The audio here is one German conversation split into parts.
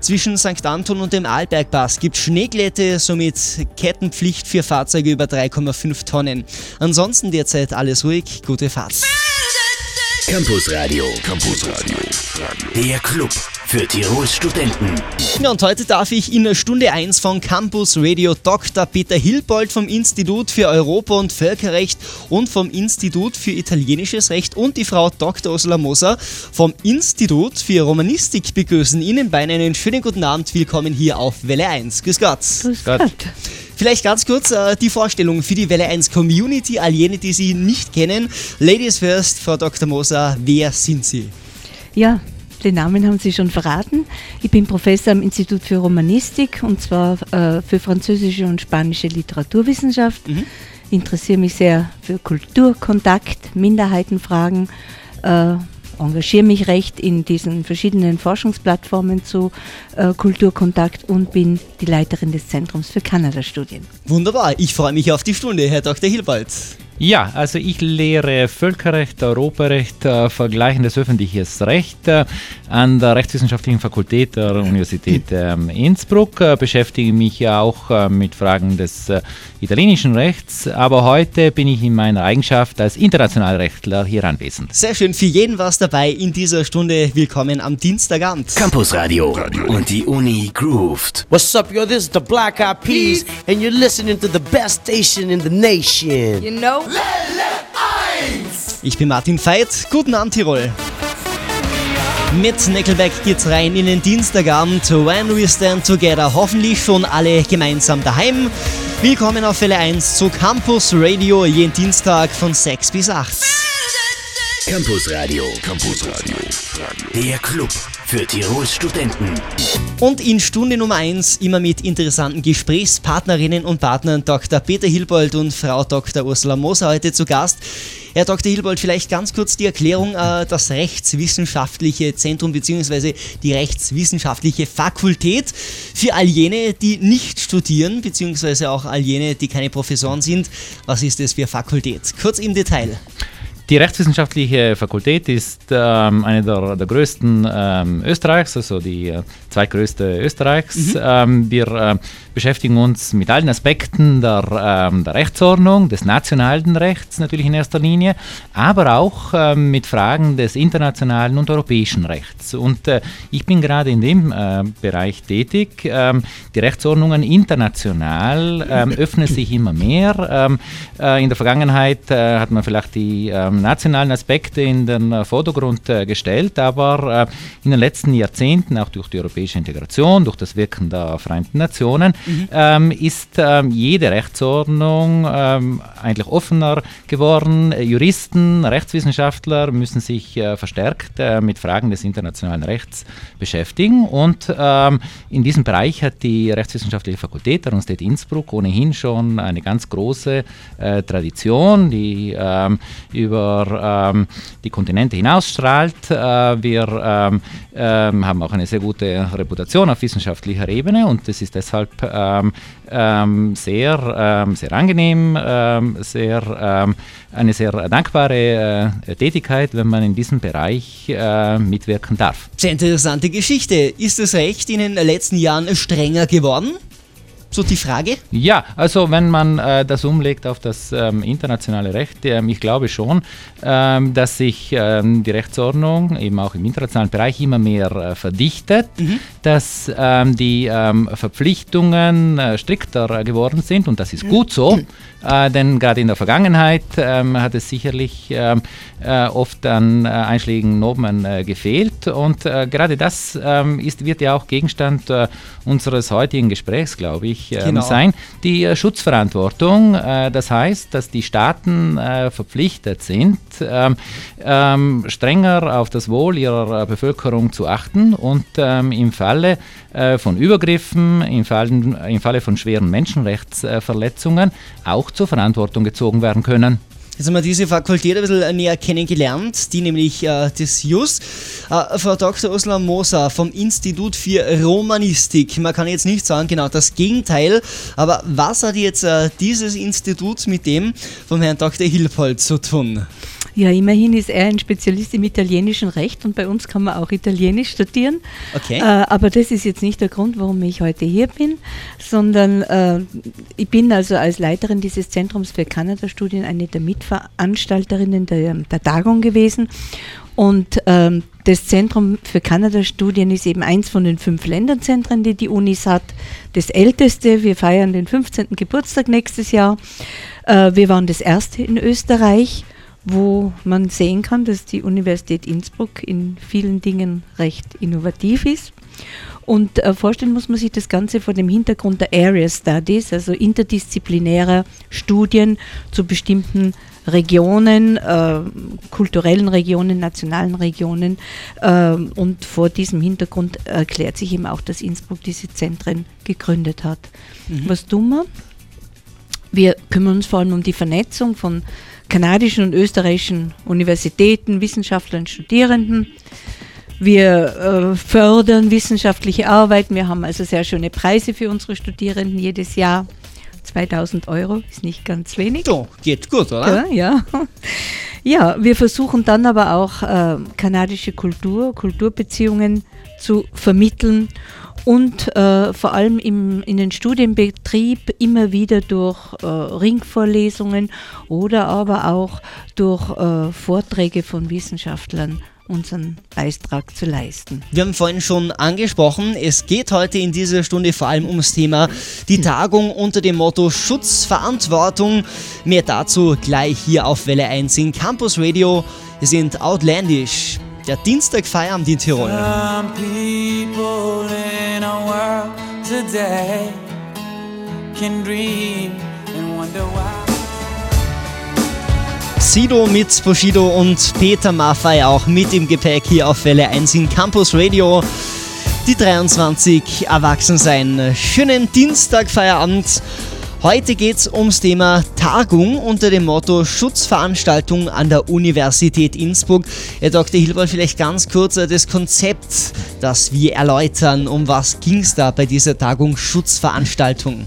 Zwischen St. Anton und dem Arlbergpass gibt Schneeglätte, somit Kettenpflicht für Fahrzeuge über 3,5 Tonnen. Ansonsten derzeit alles ruhig, gute Fahrt. Campus Radio. Campus Radio. Der Club für Tirols Studenten. Ja, und heute darf ich in Stunde 1 von Campus Radio Dr. Peter Hilbold vom Institut für Europa- und Völkerrecht und vom Institut für Italienisches Recht und die Frau Dr. Ursula Moser vom Institut für Romanistik begrüßen. Ihnen beiden einen schönen guten Abend. Willkommen hier auf Welle 1. Grüß Gott. Grüß Gott. Vielleicht ganz kurz äh, die Vorstellung für die Welle 1 Community, all jene, die Sie nicht kennen. Ladies first, Frau Dr. Moser, wer sind Sie? Ja, den Namen haben Sie schon verraten. Ich bin Professor am Institut für Romanistik und zwar äh, für französische und spanische Literaturwissenschaft. Mhm. Interessiere mich sehr für Kulturkontakt, Minderheitenfragen, äh, engagiere mich recht in diesen verschiedenen Forschungsplattformen zu äh, Kulturkontakt und bin die Leiterin des Zentrums für Kanada-Studien. Wunderbar, ich freue mich auf die Stunde, Herr Dr. Hilbold. Ja, also ich lehre Völkerrecht, Europarecht, äh, vergleichendes öffentliches Recht äh, an der Rechtswissenschaftlichen Fakultät der Universität ähm, Innsbruck, äh, beschäftige mich ja auch äh, mit Fragen des äh, italienischen Rechts, aber heute bin ich in meiner Eigenschaft als Internationalrechtler hier anwesend. Sehr schön, für jeden was dabei in dieser Stunde. Willkommen am Dienstagabend. Campus Radio. Und die Uni grooved. What's up, yo? This is the Black Eyed Peas, and you're listening to the best station in the nation. You know? Ich bin Martin Veit, guten Abend Tirol. Mit Neckelback geht's rein in den Dienstagabend When We Stand Together. Hoffentlich schon alle gemeinsam daheim. Willkommen auf Welle 1 zu Campus Radio, jeden Dienstag von 6 bis 8. Campus Radio. Campus Radio. Der Club für Tirols Studenten. Und in Stunde Nummer 1 immer mit interessanten Gesprächspartnerinnen und Partnern Dr. Peter Hilbold und Frau Dr. Ursula Moser heute zu Gast. Herr Dr. Hilbold, vielleicht ganz kurz die Erklärung, äh, das Rechtswissenschaftliche Zentrum bzw. die Rechtswissenschaftliche Fakultät für all jene, die nicht studieren, bzw. auch all jene, die keine Professoren sind. Was ist es für Fakultät? Kurz im Detail. Die Rechtswissenschaftliche Fakultät ist ähm, eine der, der größten ähm, Österreichs, also die äh, zweitgrößte Österreichs. Ähm, wir äh, beschäftigen uns mit allen Aspekten der, ähm, der Rechtsordnung, des nationalen Rechts natürlich in erster Linie, aber auch ähm, mit Fragen des internationalen und europäischen Rechts. Und äh, ich bin gerade in dem äh, Bereich tätig. Ähm, die Rechtsordnungen international öffnen sich immer mehr. Äh, in der Vergangenheit äh, hat man vielleicht die nationalen Aspekte in den äh, Vordergrund äh, gestellt, aber äh, in den letzten Jahrzehnten, auch durch die europäische Integration, durch das Wirken der Vereinten Nationen, ähm, ist ähm, jede Rechtsordnung ähm, eigentlich offener geworden. Juristen, Rechtswissenschaftler müssen sich äh, verstärkt äh, mit Fragen des internationalen Rechts beschäftigen und in diesem Bereich hat die Rechtswissenschaftliche Fakultät der Universität Innsbruck ohnehin schon eine ganz große äh, Tradition, die ähm, über ähm, die Kontinente hinausstrahlt. Äh, wir ähm, ähm, haben auch eine sehr gute Reputation auf wissenschaftlicher Ebene und es ist deshalb ähm, ähm, sehr, ähm, sehr angenehm, sehr, eine sehr dankbare äh, Tätigkeit, wenn man in diesem Bereich äh, mitwirken darf. Sehr interessante Geschichte. Ist es recht in den letzten Jahren strenger geworden? So die Frage. Ja, also wenn man äh, das umlegt auf das ähm, internationale Recht, ähm, ich glaube schon, ähm, dass sich ähm, die Rechtsordnung eben auch im internationalen Bereich immer mehr äh, verdichtet, dass ähm, die ähm, Verpflichtungen äh, strikter geworden sind. Und das ist gut so, äh, denn gerade in der Vergangenheit hat es sicherlich äh, oft an äh, einschlägigen Normen äh, gefehlt. Und äh, gerade das ist, wird ja auch Gegenstand äh, unseres heutigen Gesprächs, glaube ich, ähm, Genau. sein. Die äh, Schutzverantwortung, äh, das heißt, dass die Staaten äh, verpflichtet sind, ähm, ähm, strenger auf das Wohl ihrer äh, Bevölkerung zu achten und ähm, im Falle äh, von Übergriffen, im, Fallen, im Falle von schweren Menschenrechtsverletzungen auch zur Verantwortung gezogen werden können. Jetzt haben wir diese Fakultät ein bisschen näher kennengelernt, die nämlich äh, des JUS. Äh, Frau Dr. Ursula Moser vom Institut für Romanistik. Man kann jetzt nicht sagen, genau das Gegenteil, aber was hat jetzt äh, dieses Institut mit dem vom Herrn Dr. Hilpold zu tun? Ja, immerhin ist er ein Spezialist im italienischen Recht und bei uns kann man auch Italienisch studieren. Okay. Äh, aber das ist jetzt nicht der Grund, warum ich heute hier bin, sondern äh, ich bin also als Leiterin dieses Zentrums für Kanada-Studien eine der Mitveranstalterinnen der, der Tagung gewesen. Und ähm, das Zentrum für Kanada-Studien ist eben eins von den fünf Länderzentren, die die Unis hat. Das älteste, wir feiern den 15. Geburtstag nächstes Jahr. Äh, wir waren das erste in Österreich wo man sehen kann, dass die Universität Innsbruck in vielen Dingen recht innovativ ist. Und äh, vorstellen muss man sich das Ganze vor dem Hintergrund der Area Studies, also interdisziplinärer Studien zu bestimmten Regionen, äh, kulturellen Regionen, nationalen Regionen. Äh, und vor diesem Hintergrund erklärt sich eben auch, dass Innsbruck diese Zentren gegründet hat. Mhm. Was tun wir? Wir kümmern uns vor allem um die Vernetzung von kanadischen und österreichischen Universitäten, Wissenschaftlern, Studierenden. Wir äh, fördern wissenschaftliche Arbeit. Wir haben also sehr schöne Preise für unsere Studierenden jedes Jahr. 2000 Euro ist nicht ganz wenig. So, geht gut, oder? Ja, ja. ja wir versuchen dann aber auch äh, kanadische Kultur, Kulturbeziehungen zu vermitteln und äh, vor allem im, in den Studienbetrieb immer wieder durch äh, Ringvorlesungen oder aber auch durch äh, Vorträge von Wissenschaftlern unseren Beitrag zu leisten. Wir haben vorhin schon angesprochen, es geht heute in dieser Stunde vor allem ums Thema die Tagung unter dem Motto Schutzverantwortung. Mehr dazu gleich hier auf Welle 1 in Campus Radio. Wir sind Outlandish der Dienstag Feierabend in Tirol. Sido mit Bushido und Peter Maffei auch mit im Gepäck hier auf Welle 1 in Campus Radio. Die 23 erwachsen sein. Schönen Dienstag Feierabend. Heute geht es ums Thema Tagung unter dem Motto Schutzveranstaltung an der Universität Innsbruck. Herr Dr. Hilbert, vielleicht ganz kurz äh, das Konzept, das wir erläutern. Um was ging es da bei dieser Tagung Schutzveranstaltung?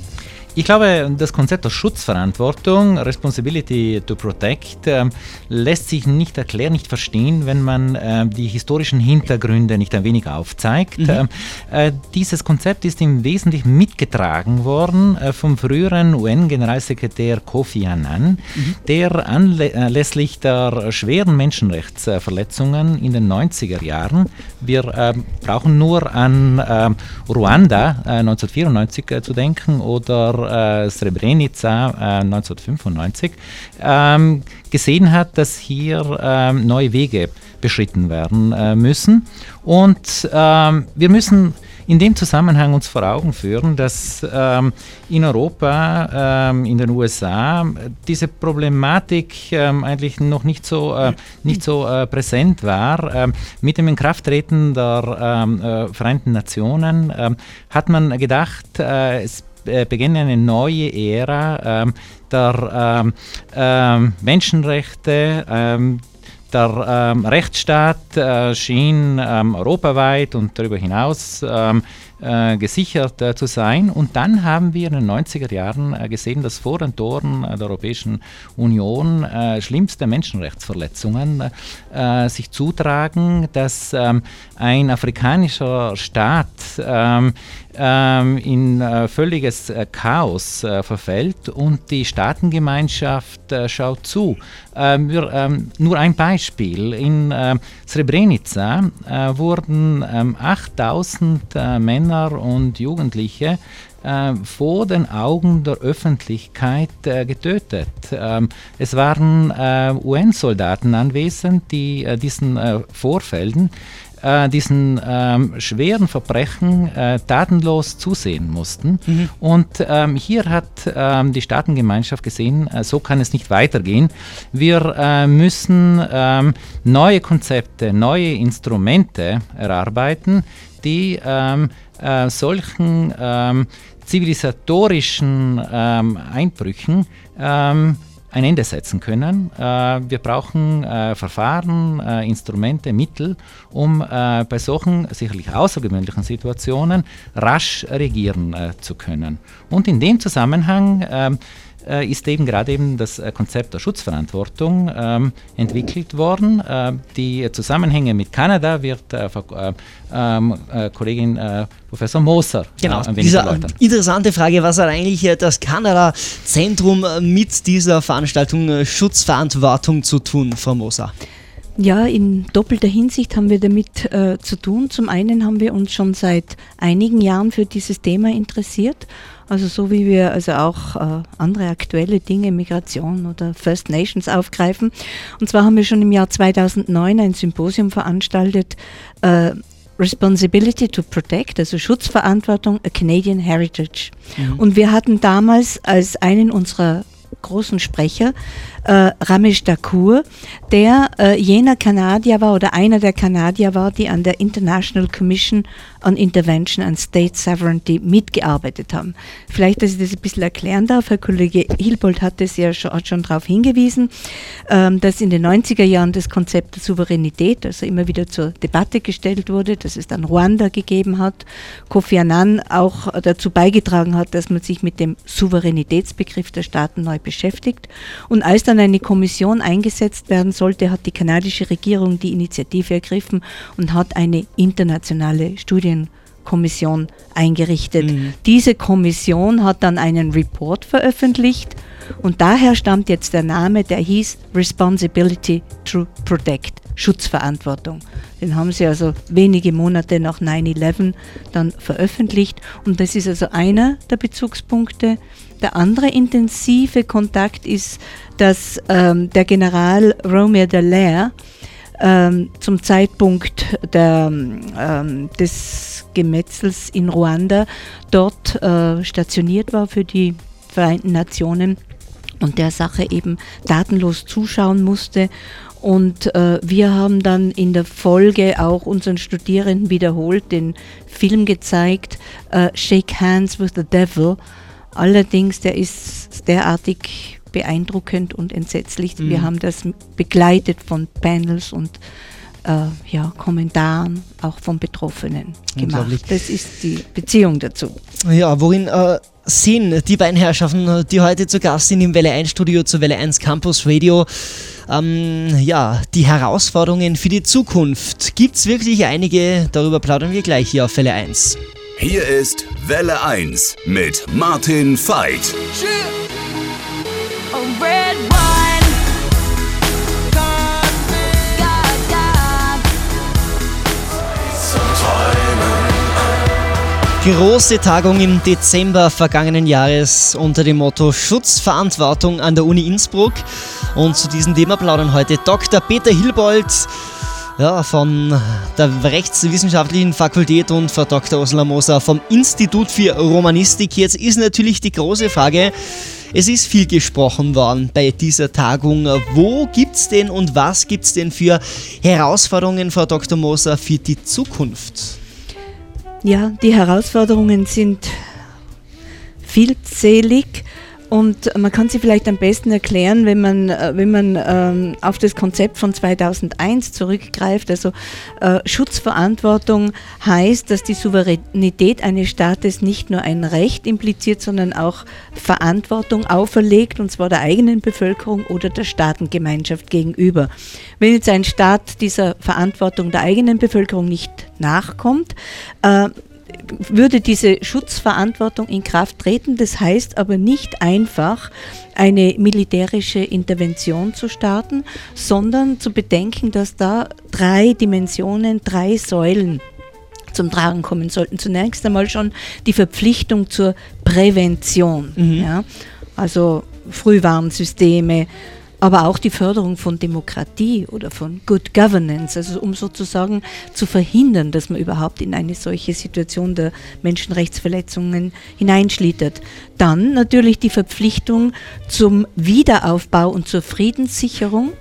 Ich glaube, das Konzept der Schutzverantwortung, Responsibility to Protect, äh, lässt sich nicht erklären, nicht verstehen, wenn man äh, die historischen Hintergründe nicht ein wenig aufzeigt. Mhm. Ähm, äh, dieses Konzept ist im Wesentlichen mitgetragen worden äh, vom früheren UN-Generalsekretär Kofi Annan, mhm. der anlässlich der schweren Menschenrechtsverletzungen in den 90er Jahren, wir äh, brauchen nur an ähm, Ruanda 1994 äh, zu denken oder äh, Srebrenica äh, 1995 ähm, gesehen hat, dass hier ähm, neue Wege beschritten werden äh, müssen. Und ähm, wir müssen in dem Zusammenhang uns vor Augen führen, dass ähm, in Europa, ähm, in den USA diese Problematik ähm, eigentlich noch nicht so, äh, nicht so äh, präsent war. Ähm, mit dem Inkrafttreten der ähm, äh, Vereinten Nationen ähm, hat man gedacht, äh, es äh, beginnt eine neue Ära ähm, der ähm, ähm, Menschenrechte, ähm, der ähm, Rechtsstaat äh, schien europaweit und darüber hinaus äh, gesichert äh, zu sein. Und dann haben wir in den 90er Jahren äh, gesehen, dass vor den Toren der Europäischen Union äh, schlimmste Menschenrechtsverletzungen äh, sich zutragen, dass ähm, ein afrikanischer Staat ähm, ähm, in äh, völliges Chaos verfällt und die Staatengemeinschaft schaut zu. Nur ein Beispiel. In Srebrenica wurden 8000 Männer Kinder und Jugendliche äh, vor den Augen der Öffentlichkeit äh, getötet. Ähm, es waren äh, UN-Soldaten anwesend, die äh, diesen äh, Vorfällen äh, diesen ähm, schweren Verbrechen tatenlos zusehen mussten. Mhm. Und ähm, hier hat ähm, die Staatengemeinschaft gesehen, so kann es nicht weitergehen. Wir müssen ähm, neue Konzepte, neue Instrumente erarbeiten, die ähm, äh, solchen ähm, zivilisatorischen ähm, Einbrüchen ähm, ein Ende setzen können. Äh, wir brauchen äh, Verfahren, äh, Instrumente, Mittel, um äh, bei solchen sicherlich außergewöhnlichen Situationen rasch regieren äh, zu können. Und in dem Zusammenhang ähm, äh, ist eben gerade eben das äh, Konzept der Schutzverantwortung ähm, entwickelt worden. Äh, die Zusammenhänge mit Kanada wird äh, ähm, Kollegin Professor Moser genau, ein wenig Diese interessante Frage, was hat eigentlich das Kanada-Zentrum mit dieser Veranstaltung Schutzverantwortung zu tun, Frau Moser? Ja, in doppelter Hinsicht haben wir damit äh, zu tun. Zum einen haben wir uns schon seit einigen Jahren für dieses Thema interessiert. Also so wie wir also auch äh, andere aktuelle Dinge, Migration oder First Nations aufgreifen. Und zwar haben wir schon im Jahr 2009 ein Symposium veranstaltet, äh, Responsibility to Protect, also Schutzverantwortung, a Canadian Heritage. Mhm. Und wir hatten damals als einen unserer großen Sprecher, äh, Ramesh Dakur, der äh, jener Kanadier war oder einer der Kanadier war, die an der International Commission on Intervention and State Sovereignty mitgearbeitet haben. Vielleicht, dass ich das ein bisschen erklären darf. Herr Kollege Hilbold hat es ja schon, schon darauf hingewiesen, ähm, dass in den 90er Jahren das Konzept der Souveränität, also immer wieder zur Debatte gestellt wurde, dass es dann Ruanda gegeben hat, Kofi Annan auch dazu beigetragen hat, dass man sich mit dem Souveränitätsbegriff der Staaten neu beschäftigt. Und als dann eine Kommission eingesetzt werden sollte, hat die kanadische Regierung die Initiative ergriffen und hat eine internationale Studienkommission eingerichtet. Mhm. Diese Kommission hat dann einen Report veröffentlicht und daher stammt jetzt der Name, der hieß Responsibility to Protect. Schutzverantwortung. Den haben sie also wenige Monate nach 9-11 dann veröffentlicht und das ist also einer der Bezugspunkte. Der andere intensive Kontakt ist, dass ähm, der General Romeo Dallaire ähm, zum Zeitpunkt der, ähm, des Gemetzels in Ruanda dort äh, stationiert war für die Vereinten Nationen und der Sache eben datenlos zuschauen musste. Und äh, wir haben dann in der Folge auch unseren Studierenden wiederholt den Film gezeigt, äh, Shake Hands with the Devil. Allerdings, der ist derartig beeindruckend und entsetzlich. Mhm. Wir haben das begleitet von Panels und äh, ja, Kommentaren auch von Betroffenen gemacht. Das ist die Beziehung dazu. Ja, worin äh, sind die beiden Herrschaften, die heute zu Gast sind im Welle 1 Studio zu Welle 1 Campus Radio, ähm, ja, die Herausforderungen für die Zukunft. Gibt es wirklich einige? Darüber plaudern wir gleich hier auf Welle 1. Hier ist Welle 1 mit Martin Veit. Große Tagung im Dezember vergangenen Jahres unter dem Motto Schutzverantwortung an der Uni Innsbruck. Und zu diesem Thema plaudern heute Dr. Peter Hilbold ja, von der Rechtswissenschaftlichen Fakultät und Frau Dr. Ursula Moser vom Institut für Romanistik. Jetzt ist natürlich die große Frage, es ist viel gesprochen worden bei dieser Tagung. Wo gibt es denn und was gibt es denn für Herausforderungen, Frau Dr. Moser, für die Zukunft? Ja, die Herausforderungen sind vielzählig und man kann sie vielleicht am besten erklären, wenn man, äh, wenn man ähm, auf das Konzept von 2001 zurückgreift. Also äh, Schutzverantwortung heißt, dass die Souveränität eines Staates nicht nur ein Recht impliziert, sondern auch Verantwortung auferlegt, und zwar der eigenen Bevölkerung oder der Staatengemeinschaft gegenüber. Wenn jetzt ein Staat dieser Verantwortung der eigenen Bevölkerung nicht nachkommt, äh, würde diese Schutzverantwortung in Kraft treten. Das heißt aber nicht einfach, eine militärische Intervention zu starten, sondern zu bedenken, dass da drei Dimensionen, drei Säulen zum Tragen kommen sollten. Zunächst einmal schon die Verpflichtung zur Prävention, mhm. ja? also Frühwarnsysteme, aber auch die Förderung von Demokratie oder von Good Governance, also um sozusagen zu verhindern, dass man überhaupt in eine solche Situation der Menschenrechtsverletzungen hineinschlittert. Dann natürlich die Verpflichtung zum Wiederaufbau und zur Friedenssicherung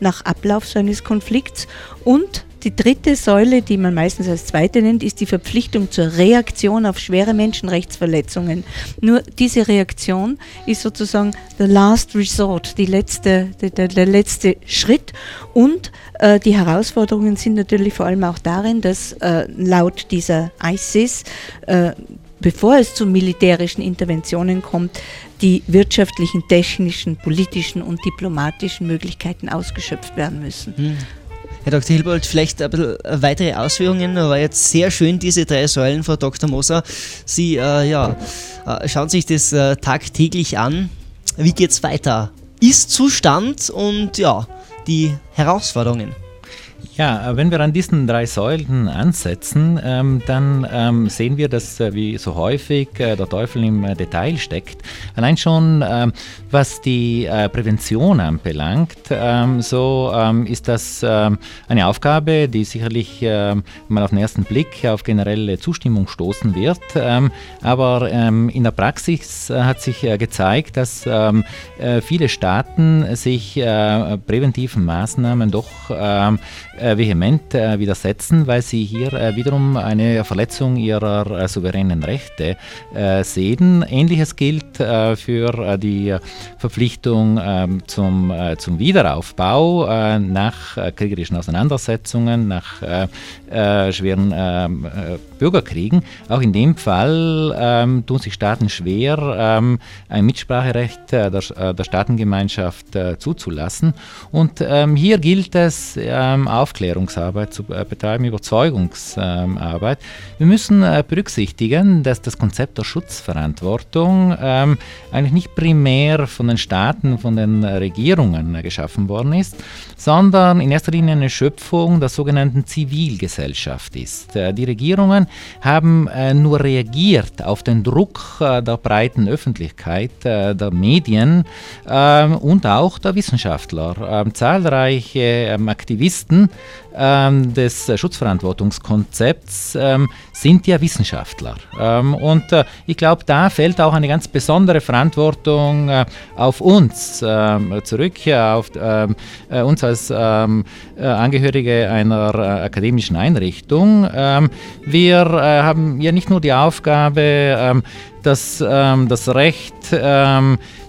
nach Ablauf so eines Konflikts und die dritte Säule, die man meistens als zweite nennt, ist die Verpflichtung zur Reaktion auf schwere Menschenrechtsverletzungen. Nur diese Reaktion ist sozusagen the last resort, die letzte, der, der letzte Schritt. Und äh, die Herausforderungen sind natürlich vor allem auch darin, dass äh, laut dieser ISIS äh, bevor es zu militärischen Interventionen kommt, die wirtschaftlichen, technischen, politischen und diplomatischen Möglichkeiten ausgeschöpft werden müssen. Hm. Herr Dr. Hilbold, vielleicht ein bisschen weitere Ausführungen. War jetzt sehr schön, diese drei Säulen, Frau Dr. Moser. Sie äh, ja, äh, schauen sich das äh, tagtäglich an. Wie geht es weiter? Ist-Zustand und ja, die Herausforderungen. Ja, äh, wenn wir an diesen drei Säulen ansetzen, ähm, dann ähm, sehen wir, dass äh, wie so häufig äh, der Teufel im äh, Detail steckt. Allein schon ähm, was die äh, Prävention anbelangt, ähm, so ähm, ist das ähm, eine Aufgabe, die sicherlich mal auf den ersten Blick auf generelle Zustimmung stoßen wird. aber in der Praxis äh, hat sich gezeigt, dass viele Staaten sich präventiven Maßnahmen doch vehement äh, widersetzen, weil sie hier äh, wiederum eine Verletzung ihrer äh, souveränen Rechte äh, sehen. Ähnliches gilt äh, für die Verpflichtung ähm, zum, zum Wiederaufbau nach kriegerischen Auseinandersetzungen, nach schweren ähm, Bürgerkriegen. Auch in dem Fall ähm, tun sich Staaten schwer, ein Mitspracherecht der, der Staatengemeinschaft zuzulassen. Und hier gilt es, ähm, Aufklärungsarbeit zu äh, betreiben, Überzeugungsarbeit. Wir müssen äh, berücksichtigen, dass das Konzept der Schutzverantwortung ähm, eigentlich nicht primär von den Staaten, von den Regierungen äh, geschaffen worden ist, sondern in erster Linie eine Schöpfung der sogenannten Zivilgesellschaft ist. Die Regierungen haben nur reagiert auf den Druck der breiten Öffentlichkeit, der Medien ähm, und auch der Wissenschaftler. Ähm, zahlreiche Aktivisten ähm, des Schutzverantwortungskonzepts ähm, sind ja Wissenschaftler. Ähm, und äh, ich glaube, da fällt auch eine ganz besondere Verantwortung äh, auf uns ähm, zurück, auf ähm, äh, uns als ähm, äh, Angehörige einer äh, akademischen Einrichtung. wir äh, haben ja nicht nur die Aufgabe, das, das Recht,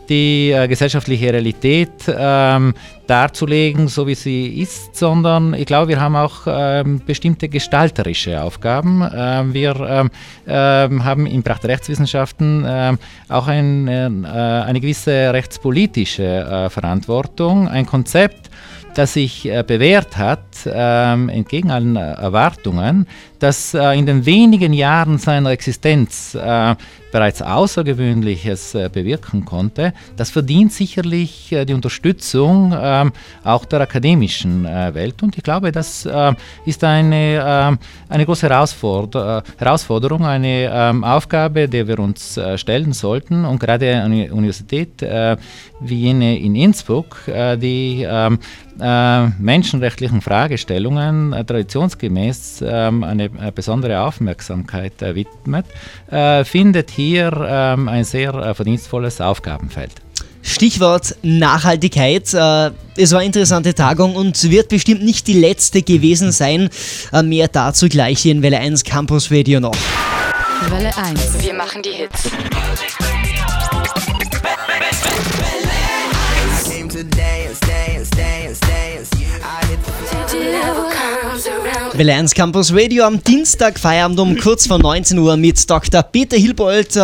die äh, gesellschaftliche Realität ähm, darzulegen, so wie sie ist, sondern ich glaube, wir haben auch ähm, bestimmte gestalterische Aufgaben. Ähm, wir ähm, ähm, haben in Pracht Rechtswissenschaften ähm, auch ein, äh, eine gewisse rechtspolitische äh, Verantwortung, ein Konzept, das sich äh, bewährt hat, entgegen allen äh, Erwartungen, das äh, in den wenigen Jahren seiner Existenz äh, bereits Außergewöhnliches äh, bewirken konnte, das verdient sicherlich äh, die Unterstützung ähm, auch der akademischen Welt. Und ich glaube, das ist eine, ähm, eine große Herausforder Herausforderung, eine ähm, Aufgabe, der wir uns stellen sollten. Und gerade eine Universität wie jene in Innsbruck, die äh, menschenrechtlichen Fragestellungen äh, traditionsgemäß ähm, eine äh, besondere Aufmerksamkeit äh, widmet, äh, findet hier ähm, ein sehr äh, verdienstvolles Aufgabenfeld. Stichwort Nachhaltigkeit. Es war eine interessante Tagung und wird bestimmt nicht die letzte gewesen sein. Mehr dazu gleich hier in Welle 1 Campus Radio noch. Welle 1. Wir machen die Hits. 1 Campus Radio am Dienstag Feierabend um kurz vor 19 Uhr mit Dr. Peter Hilbold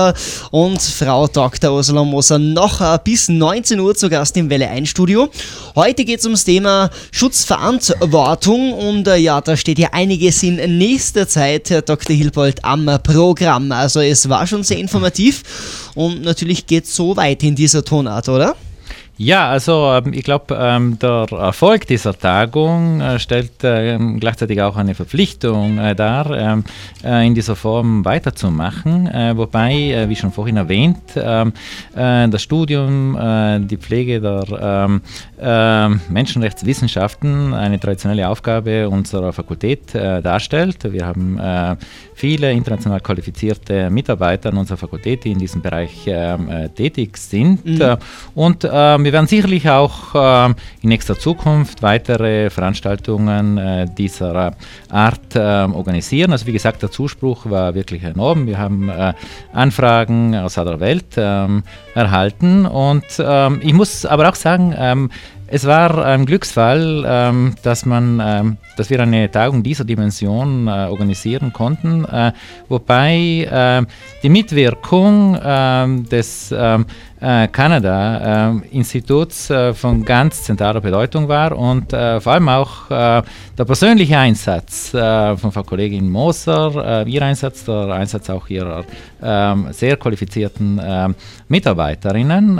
und Frau Dr. Ursula Moser noch äh, bis 19 Uhr zu Gast im Welle 1 Studio. Heute geht es ums Thema Schutzverantwortung und äh, ja, da steht ja einiges in nächster Zeit, Herr Dr. Hilbold, am Programm. Also es war schon sehr informativ und natürlich geht es so weit in dieser Tonart, oder? Ja, also ähm, ich glaube, ähm, der Erfolg dieser Tagung äh, stellt ähm, gleichzeitig auch eine Verpflichtung äh, dar, äh, in dieser Form weiterzumachen. Wobei, wie schon vorhin erwähnt, das Studium, die Pflege der Menschenrechtswissenschaften eine traditionelle Aufgabe unserer Fakultät darstellt. Wir haben viele international qualifizierte Mitarbeiter an unserer Fakultät, die in diesem Bereich tätig sind. Mhm. Und wir wir werden sicherlich auch äh, in nächster Zukunft weitere Veranstaltungen äh, dieser Art äh, organisieren. Also wie gesagt, der Zuspruch war wirklich enorm. Wir haben äh, Anfragen aus aller Welt ähm, erhalten und ähm, ich muss aber auch sagen, ähm, es war ein Glücksfall, ähm, dass, man, ähm, dass wir eine Tagung dieser Dimension äh, organisieren konnten, äh, wobei die Mitwirkung ähm, des ähm, äh, Kanada-Instituts von ganz zentraler Bedeutung war und vor allem auch der persönliche Einsatz von Frau Kollegin Moser, ihr Einsatz, der Einsatz auch ihrer ähm, sehr qualifizierten Mitarbeiterinnen.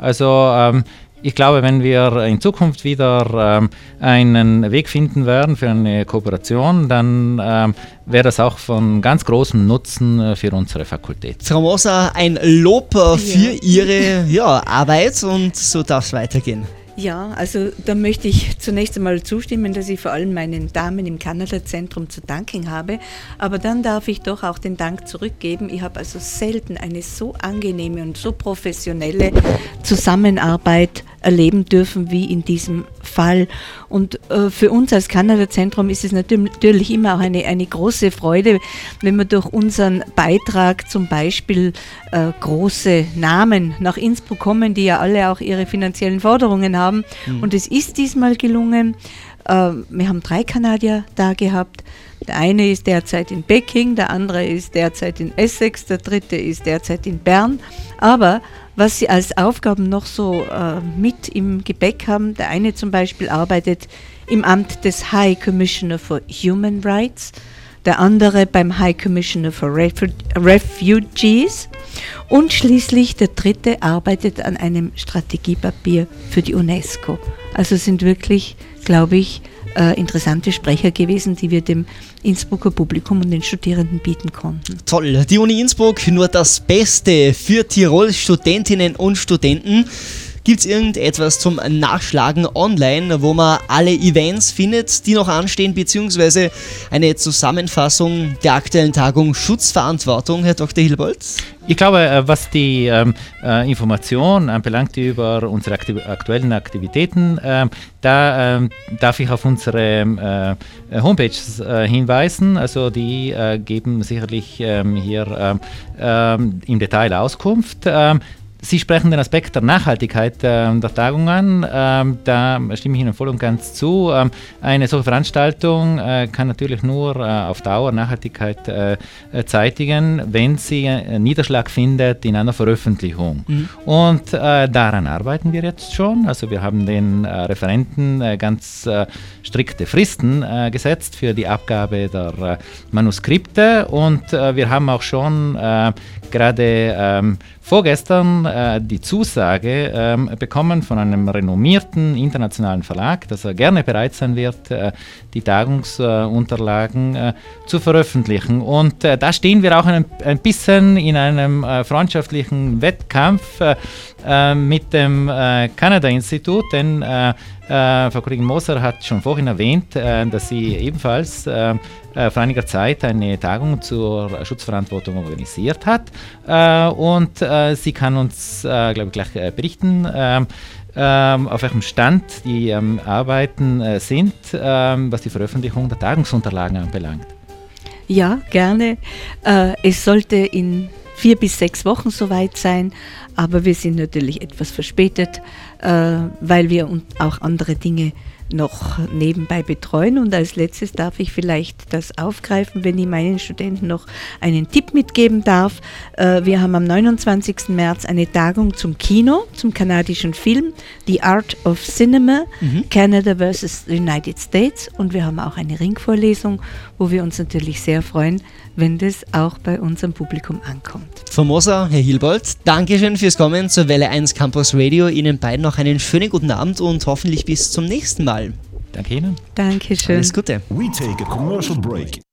also ich glaube, wenn wir in Zukunft wieder ähm, einen Weg finden werden für eine Kooperation, dann ähm, wäre das auch von ganz großem Nutzen äh, für unsere Fakultät. Frau Moser, ein Lob äh, für ja. Ihre ja, Arbeit und so darf es weitergehen. Ja, also da möchte ich zunächst einmal zustimmen, dass ich vor allem meinen Damen im Kanada-Zentrum zu danken habe. Aber dann darf ich doch auch den Dank zurückgeben. Ich habe also selten eine so angenehme und so professionelle Zusammenarbeit erleben dürfen wie in diesem Fall. Und äh, für uns als Kanada-Zentrum ist es natürlich immer auch eine, eine große Freude, wenn wir durch unseren Beitrag zum Beispiel äh, große Namen nach Innsbruck kommen, die ja alle auch ihre finanziellen Forderungen haben. Mhm. Und es ist diesmal gelungen. Äh, wir haben drei Kanadier da gehabt. Der eine ist derzeit in Peking, der andere ist derzeit in Essex, der dritte ist derzeit in Bern. Aber was sie als Aufgaben noch so äh, mit im Gepäck haben, der eine zum Beispiel arbeitet im Amt des High Commissioner for Human Rights, der andere beim High Commissioner for Refu Refugees und schließlich der dritte arbeitet an einem Strategiepapier für die UNESCO. Also sind wirklich, glaube ich, äh, interessante Sprecher gewesen, die wir dem Innsbrucker Publikum und den Studierenden bieten konnten. Toll, die Uni Innsbruck nur das Beste für Tirols Studentinnen und Studenten. Gibt es irgendetwas zum Nachschlagen online, wo man alle Events findet, die noch anstehen, beziehungsweise eine Zusammenfassung der aktuellen Tagung Schutzverantwortung, Herr Dr. Hilbold? Ich glaube, äh, was die ähm, äh, Information anbelangt über unsere aktiv aktuellen Aktivitäten, äh, da äh, darf ich auf unsere ähm, äh, Homepages äh, hinweisen. Also die geben sicherlich ähm, hier ähm, im Detail Auskunft. Sie sprechen den Aspekt der Nachhaltigkeit äh, der Tagung an. Ähm, da stimme ich Ihnen voll und ganz zu. Ähm, eine solche Veranstaltung äh, kann natürlich nur äh, auf Dauer Nachhaltigkeit äh, äh, zeitigen, wenn sie äh, Niederschlag findet in einer Veröffentlichung. Mhm. Und daran arbeiten wir jetzt schon. Also wir haben den Referenten ganz strikte Fristen gesetzt für die Abgabe der Manuskripte und wir haben auch schon gerade ähm, vorgestern äh, die Zusage ähm, bekommen von einem renommierten internationalen Verlag, dass er gerne bereit sein wird, äh, die Tagungsunterlagen äh, zu veröffentlichen. Und äh, da stehen wir auch ein, ein bisschen in einem äh, freundschaftlichen Wettkampf mit dem Kanada-Institut, denn Frau Kollegin Moser hat schon vorhin erwähnt, dass sie ebenfalls vor einiger Zeit eine Tagung zur Schutzverantwortung organisiert hat. und sie kann uns, glaube ich, gleich berichten ähm, auf welchem Stand die ähm, Arbeiten äh, sind, ähm, was die Veröffentlichung der Tagungsunterlagen anbelangt. Ja, gerne. Äh, es sollte in vier bis sechs Wochen soweit sein, aber wir sind natürlich etwas verspätet, äh, weil wir auch andere Dinge noch nebenbei betreuen. Und als letztes darf ich vielleicht das aufgreifen, wenn ich meinen Studenten noch einen Tipp mitgeben darf. Äh, wir haben am 29. März eine Tagung zum Kino, zum kanadischen Film, The Art of Cinema, mhm. Canada versus the United States. Und wir haben auch eine Ringvorlesung, wo wir uns natürlich sehr freuen, wenn das auch bei unserem Publikum ankommt. Frau Moser, Herr Hilbold, Dankeschön fürs Kommen zur Welle 1 Campus Radio. Ihnen beiden noch einen schönen guten Abend und hoffentlich bis zum nächsten Mal. Danke Ihnen. Dankeschön. Alles Gute. We take a commercial break.